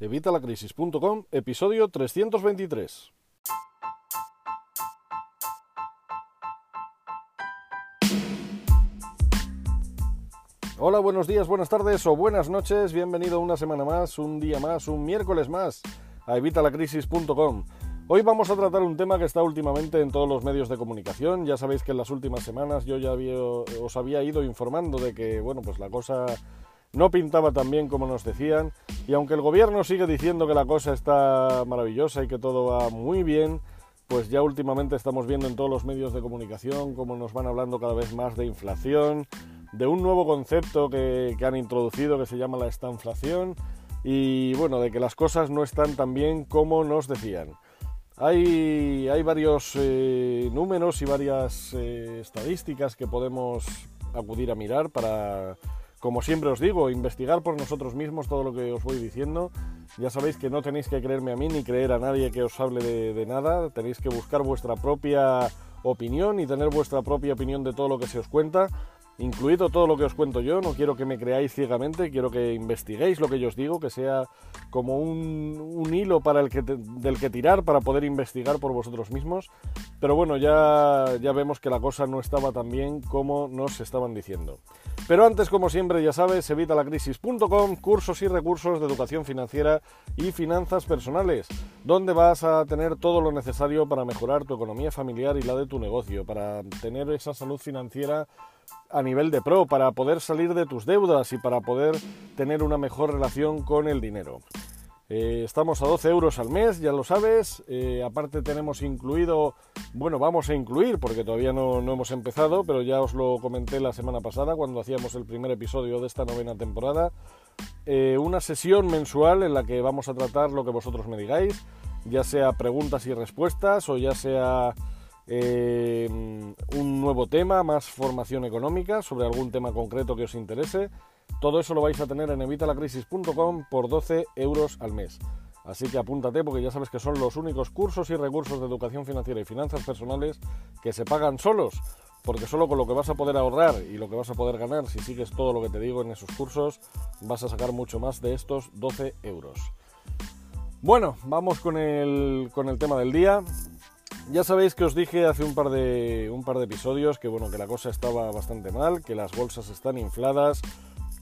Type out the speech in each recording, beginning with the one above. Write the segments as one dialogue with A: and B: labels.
A: Evitalacrisis.com, episodio 323. Hola, buenos días, buenas tardes o buenas noches. Bienvenido una semana más, un día más, un miércoles más a evitalacrisis.com. Hoy vamos a tratar un tema que está últimamente en todos los medios de comunicación. Ya sabéis que en las últimas semanas yo ya os había ido informando de que, bueno, pues la cosa no pintaba tan bien como nos decían. Y aunque el gobierno sigue diciendo que la cosa está maravillosa y que todo va muy bien, pues ya últimamente estamos viendo en todos los medios de comunicación cómo nos van hablando cada vez más de inflación, de un nuevo concepto que, han introducido que se llama la estanflación y bueno, de que las cosas no están tan bien como nos decían. Hay, hay varios eh, números y varias eh, estadísticas que podemos acudir a mirar para como siempre os digo, investigar por nosotros mismos todo lo que os voy diciendo. Ya sabéis que no tenéis que creerme a mí ni creer a nadie que os hable de, nada. Tenéis que buscar vuestra propia opinión y tener vuestra propia opinión de todo lo que se os cuenta incluido todo lo que os cuento yo, no quiero que me creáis ciegamente, quiero que investiguéis lo que yo os digo, que sea como un, hilo para el que del que tirar para poder investigar por vosotros mismos. Pero bueno, ya, ya vemos que la cosa no estaba tan bien como nos estaban diciendo. Pero antes, como siempre, ya sabes, evitalacrisis.com, cursos y recursos de educación financiera y finanzas personales, donde vas a tener todo lo necesario para mejorar tu economía familiar y la de tu negocio, para tener esa salud financiera a nivel de pro, para poder salir de tus deudas y para poder tener una mejor relación con el dinero. Eh, estamos a 12 euros al mes, ya lo sabes. Eh, aparte tenemos incluido, bueno, vamos a incluir, porque todavía no, hemos empezado, pero ya os lo comenté la semana pasada cuando hacíamos el primer episodio de esta novena temporada, eh, una sesión mensual en la que vamos a tratar lo que vosotros me digáis, ya sea preguntas y respuestas o ya sea eh, un nuevo tema, más formación económica sobre algún tema concreto que os interese. Todo eso lo vais a tener en evitalacrisis.com por 12 euros al mes. Así que apúntate porque ya sabes que son los únicos cursos y recursos de educación financiera y finanzas personales que se pagan solos. Porque solo con lo que vas a poder ahorrar y lo que vas a poder ganar si sigues todo lo que te digo en esos cursos, vas a sacar mucho más de estos 12 euros. Bueno, vamos con el, con el tema del día. Ya sabéis que os dije hace un par de un par de episodios que bueno, que la cosa estaba bastante mal, que las bolsas están infladas,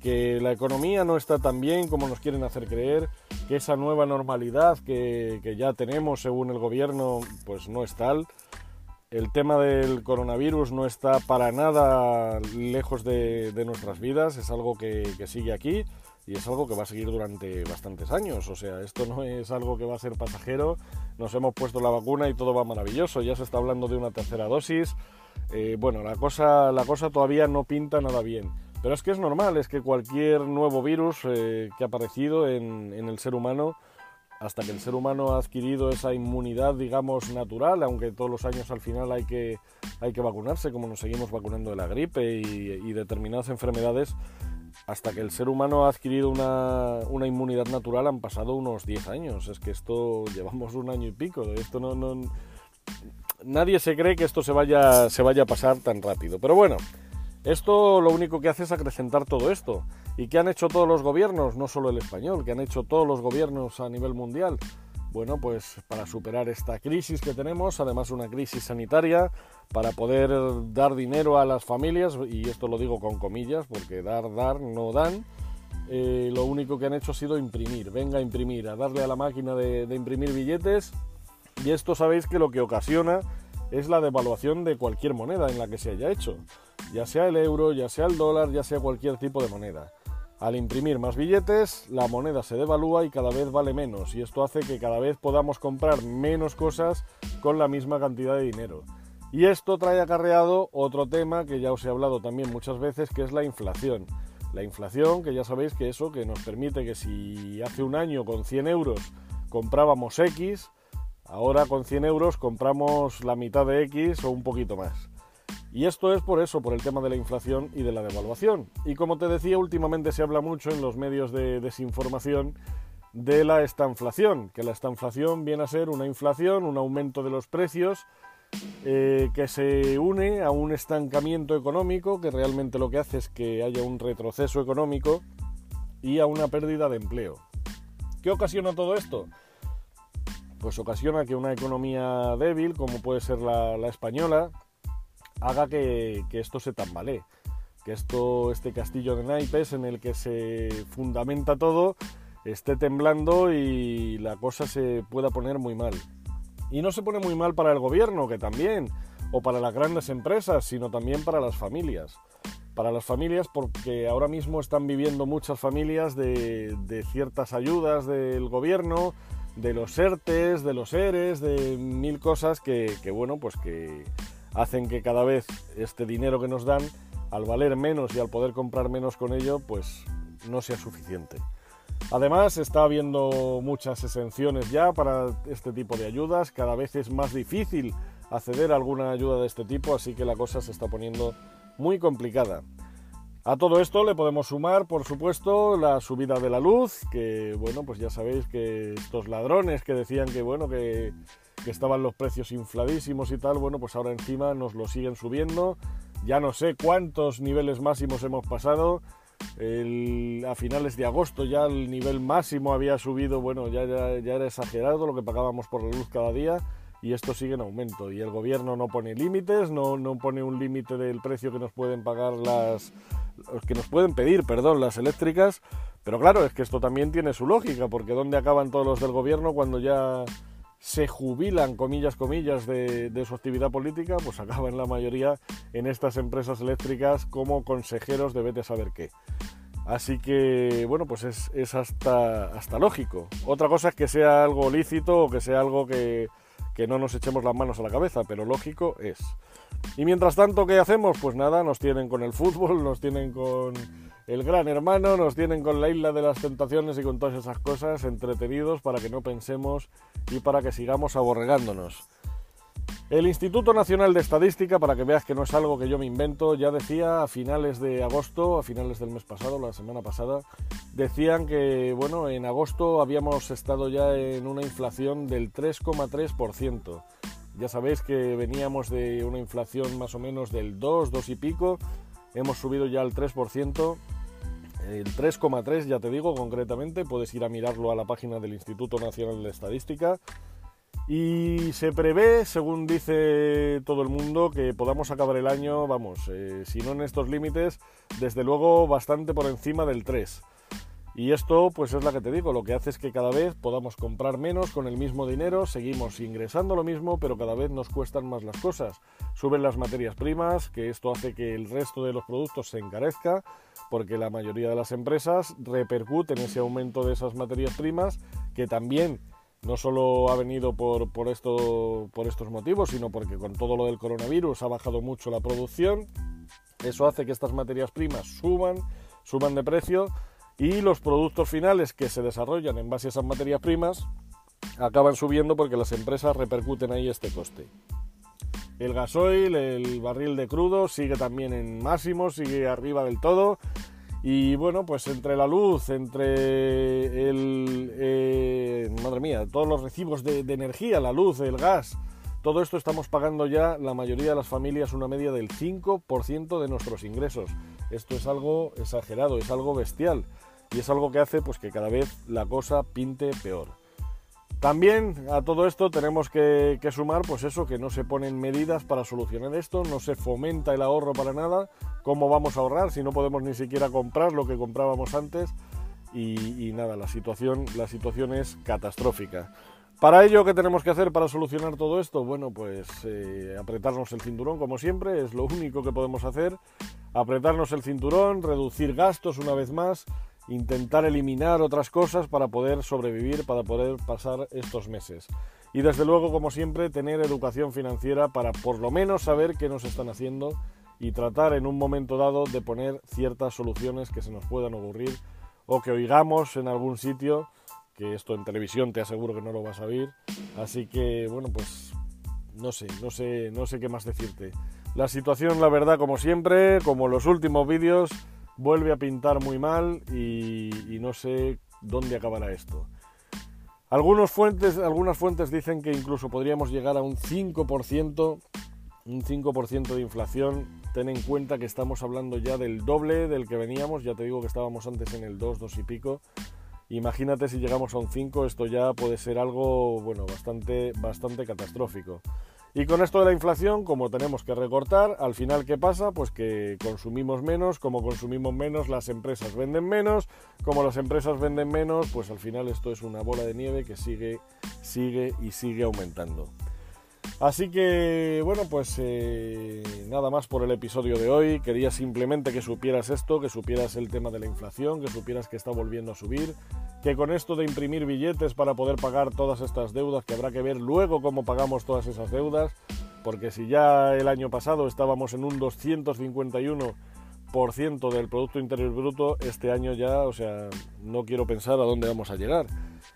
A: que la economía no está tan bien como nos quieren hacer creer, que esa nueva normalidad que, ya tenemos según el gobierno pues no es tal. El tema del coronavirus no está para nada lejos de, nuestras vidas, es algo que sigue aquí y es algo que va a seguir durante bastantes años. O sea, esto no es algo que va a ser pasajero. Nos hemos puesto la vacuna y todo va maravilloso. Ya se está hablando de una tercera dosis. Eh, bueno, la cosa, la cosa todavía no pinta nada bien. Pero es que es normal, es que cualquier nuevo virus eh, que ha aparecido en, en el ser humano, hasta que el ser humano ha adquirido esa inmunidad, digamos, natural, aunque todos los años al final hay que, hay que vacunarse, como nos seguimos vacunando de la gripe y, y determinadas enfermedades, hasta que el ser humano ha adquirido una, inmunidad natural han pasado unos 10 años. Es que esto llevamos un año y pico. Esto no, nadie se cree que esto se vaya, se vaya a pasar tan rápido. Pero bueno, esto lo único que hace es acrecentar todo esto. ¿Y qué han hecho todos los gobiernos? No solo el español, que han hecho todos los gobiernos a nivel mundial bueno, pues para superar esta crisis que tenemos, además una crisis sanitaria, para poder dar dinero a las familias, y esto lo digo con comillas, porque dar, dar, no dan, eh, lo único que han hecho ha sido imprimir, venga a imprimir, a darle a la máquina de, de imprimir billetes, y esto sabéis que lo que ocasiona es la devaluación de cualquier moneda en la que se haya hecho, ya sea el euro, ya sea el dólar, ya sea cualquier tipo de moneda. Al imprimir más billetes, la moneda se devalúa y cada vez vale menos, y esto hace que cada vez podamos comprar menos cosas con la misma cantidad de dinero. Y esto trae acarreado otro tema que ya os he hablado también muchas veces, que es la inflación. La inflación, que ya sabéis que eso que nos permite que si hace un año con 100 euros comprábamos X, ahora con 100 euros compramos la mitad de X o un poquito más. Y esto es por eso, por el tema de la inflación y de la devaluación. Y como te decía, últimamente se habla mucho en los medios de desinformación de la estanflación, que la estanflación viene a ser una inflación, un aumento de los precios eh, que se une a un estancamiento económico que realmente lo que hace es que haya un retroceso económico y a una pérdida de empleo. ¿Qué ocasiona todo esto? Pues ocasiona que una economía débil, como puede ser la, española, haga que, que, esto se tambalee. Que esto, este castillo de naipes en el que se fundamenta todo, esté temblando y la cosa se pueda poner muy mal. Y no se pone muy mal para el gobierno, que también, o para las grandes empresas, sino también para las familias. Para las familias porque ahora mismo están viviendo muchas familias de, ciertas ayudas del gobierno, de los ERTES, de los ERES, de mil cosas que, que, bueno, pues que hacen que cada vez este dinero que nos dan, al valer menos y al poder comprar menos con ello, pues no sea suficiente. Además, está habiendo muchas exenciones ya para este tipo de ayudas. Cada vez es más difícil acceder a alguna ayuda de este tipo, así que la cosa se está poniendo muy complicada. A todo esto le podemos sumar, por supuesto, la subida de la luz, que bueno, pues ya sabéis que estos ladrones que decían que bueno, que, que estaban los precios infladísimos y tal, bueno, pues ahora encima nos lo siguen subiendo. Ya no sé cuántos niveles máximos hemos pasado a finales de agosto ya el nivel máximo había subido, bueno, ya, ya, era exagerado lo que pagábamos por la luz cada día y esto sigue en aumento. Y el gobierno no pone límites, no, no pone un límite del precio que nos pueden pagar las. que nos pueden pedir, perdón, las eléctricas. Pero claro, es que esto también tiene su lógica, porque ¿dónde acaban todos los del gobierno cuando ya se jubilan, comillas, comillas, de, su actividad política, pues acaban la mayoría en estas empresas eléctricas como consejeros de saber qué. Así que, bueno, pues es, es hasta, hasta lógico. Otra cosa es que sea algo lícito o que sea algo que, que no nos echemos las manos a la cabeza, pero lógico es. Y mientras tanto, ¿qué hacemos? Pues nada, nos tienen con el fútbol, nos tienen con el gran hermano, nos tienen con la isla de las tentaciones y con todas esas cosas entretenidos para que no pensemos y para que sigamos aborregándonos. El Instituto Nacional de Estadística, para que veas que no es algo que yo me invento, ya decía a finales de agosto, a finales del mes pasado, la semana pasada, decían que, bueno, en agosto habíamos estado ya en una inflación del 3,3%. Ya sabéis que veníamos de una inflación más o menos del 2, 2 y pico, hemos subido ya al 3%, el 3,3 ya te digo concretamente, puedes ir a mirarlo a la página del Instituto Nacional de Estadística. Y se prevé, según dice todo el mundo, que podamos acabar el año, vamos, eh, si no en estos límites, desde luego bastante por encima del 3. Y esto, pues es la que te digo, lo que hace es que cada vez podamos comprar menos con el mismo dinero, seguimos ingresando lo mismo, pero cada vez nos cuestan más las cosas. Suben las materias primas, que esto hace que el resto de los productos se encarezca, porque la mayoría de las empresas repercuten ese aumento de esas materias primas, que también no solo ha venido por, por, esto, por estos motivos, sino porque con todo lo del coronavirus ha bajado mucho la producción. Eso hace que estas materias primas suban, suban de precio y los productos finales que se desarrollan en base a esas materias primas acaban subiendo porque las empresas repercuten ahí este coste. El gasoil, el barril de crudo sigue también en máximo, sigue arriba del todo. Y bueno, pues entre la luz, entre el... Eh, madre mía, todos los recibos de, energía, la luz, el gas, todo esto estamos pagando ya la mayoría de las familias una media del 5% de nuestros ingresos. Esto es algo exagerado, es algo bestial y es algo que hace pues que cada vez la cosa pinte peor. También a todo esto tenemos que, sumar pues eso, que no se ponen medidas para solucionar esto, no se fomenta el ahorro para nada, cómo vamos a ahorrar si no podemos ni siquiera comprar lo que comprábamos antes y, nada, la situación, la situación es catastrófica. Para ello, ¿qué tenemos que hacer para solucionar todo esto? Bueno, pues eh, apretarnos el cinturón como siempre, es lo único que podemos hacer. Apretarnos el cinturón, reducir gastos una vez más intentar eliminar otras cosas para poder sobrevivir, para poder pasar estos meses. Y desde luego, como siempre, tener educación financiera para por lo menos saber qué nos están haciendo y tratar en un momento dado de poner ciertas soluciones que se nos puedan ocurrir o que oigamos en algún sitio, que esto en televisión te aseguro que no lo vas a oír. Así que, bueno, pues no sé, no sé, no sé qué más decirte. La situación, la verdad, como siempre, como los últimos vídeos, vuelve a pintar muy mal y, no sé dónde acabará esto. Fuentes, algunas fuentes dicen que incluso podríamos llegar a un 5%, un 5% de inflación. Ten en cuenta que estamos hablando ya del doble del que veníamos, ya te digo que estábamos antes en el 2, 2 y pico. Imagínate si llegamos a un 5, esto ya puede ser algo, bueno, bastante, bastante catastrófico. Y con esto de la inflación, como tenemos que recortar, al final, ¿qué pasa? Pues que consumimos menos, como consumimos menos, las empresas venden menos, como las empresas venden menos, pues al final esto es una bola de nieve que sigue, sigue y sigue aumentando. Así que, bueno, pues eh, nada más por el episodio de hoy. Quería simplemente que supieras esto, que supieras el tema de la inflación, que supieras que está volviendo a subir, que con esto de imprimir billetes para poder pagar todas estas deudas, que habrá que ver luego cómo pagamos todas esas deudas, porque si ya el año pasado estábamos en un 251% del Producto Interior Bruto, este año ya, o sea, no quiero pensar a dónde vamos a llegar.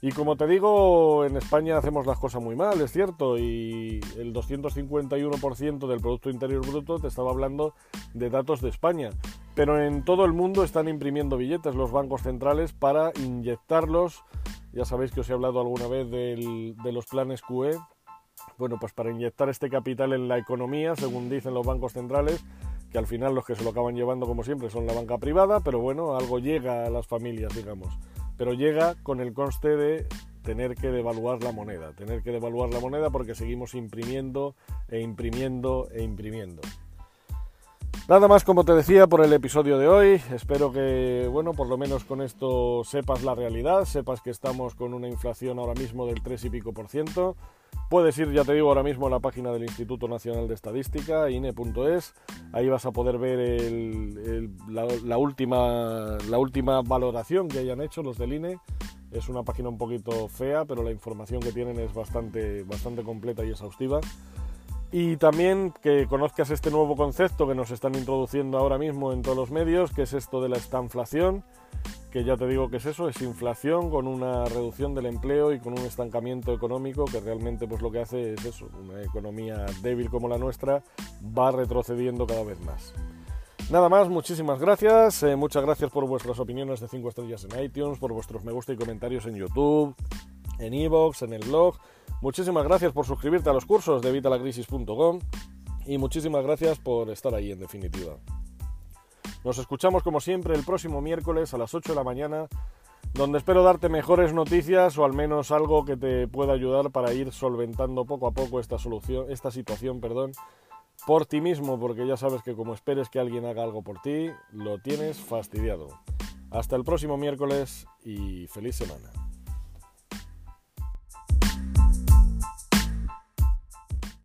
A: Y como te digo, en España hacemos las cosas muy mal, es cierto, y el 251% del Producto Interior Bruto te estaba hablando de datos de España. Pero en todo el mundo están imprimiendo billetes los bancos centrales para inyectarlos. Ya sabéis que os he hablado alguna vez de los planes QE. Bueno, pues para inyectar este capital en la economía, según dicen los bancos centrales, que al final los que se lo acaban llevando como siempre son la banca privada, pero bueno, algo llega a las familias, digamos pero llega con el conste de tener que devaluar la moneda, tener que devaluar la moneda porque seguimos imprimiendo e imprimiendo e imprimiendo. Nada más como te decía por el episodio de hoy, espero que, bueno, por lo menos con esto sepas la realidad, sepas que estamos con una inflación ahora mismo del 3 y pico por ciento, Puedes ir, ya te digo, ahora mismo a la página del Instituto Nacional de Estadística, INE.es. Ahí vas a poder ver la, última, la última valoración que hayan hecho los del INE. Es una página un poquito fea, pero la información que tienen es bastante, bastante completa y exhaustiva. Y también que conozcas este nuevo concepto que nos están introduciendo ahora mismo en todos los medios, que es esto de la estanflación que ya te digo que es eso, es inflación con una reducción del empleo y con un estancamiento económico que realmente pues lo que hace es eso, una economía débil como la nuestra va retrocediendo cada vez más. Nada más, muchísimas gracias, eh, muchas gracias por vuestras opiniones de 5 estrellas en iTunes, por vuestros me gusta y comentarios en YouTube, en iVoox, en el blog. Muchísimas gracias por suscribirte a los cursos de vitalacrisis.com y muchísimas gracias por estar ahí en definitiva. Nos escuchamos como siempre el próximo miércoles a las 8 de la mañana, donde espero darte mejores noticias o al menos algo que te pueda ayudar para ir solventando poco a poco esta solución, esta situación, perdón, por ti mismo, porque ya sabes que como esperes que alguien haga algo por ti, lo tienes fastidiado. Hasta el próximo miércoles y feliz semana.